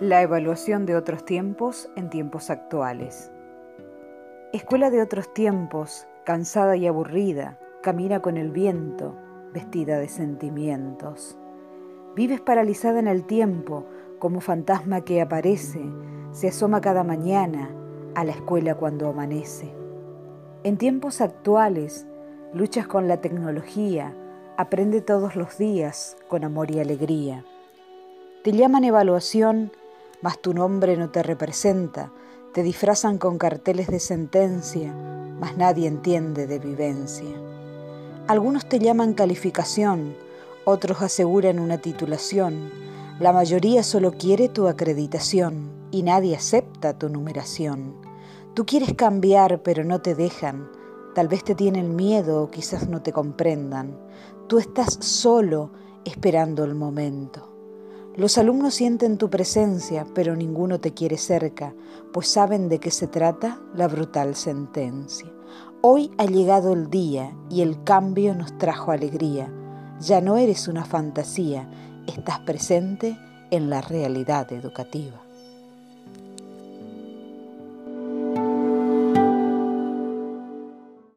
La evaluación de otros tiempos en tiempos actuales. Escuela de otros tiempos, cansada y aburrida, camina con el viento, vestida de sentimientos. Vives paralizada en el tiempo, como fantasma que aparece, se asoma cada mañana a la escuela cuando amanece. En tiempos actuales, luchas con la tecnología, aprende todos los días con amor y alegría. Te llaman evaluación mas tu nombre no te representa, te disfrazan con carteles de sentencia, mas nadie entiende de vivencia. Algunos te llaman calificación, otros aseguran una titulación, la mayoría solo quiere tu acreditación y nadie acepta tu numeración. Tú quieres cambiar pero no te dejan, tal vez te tienen miedo o quizás no te comprendan. Tú estás solo esperando el momento. Los alumnos sienten tu presencia, pero ninguno te quiere cerca, pues saben de qué se trata la brutal sentencia. Hoy ha llegado el día y el cambio nos trajo alegría. Ya no eres una fantasía, estás presente en la realidad educativa.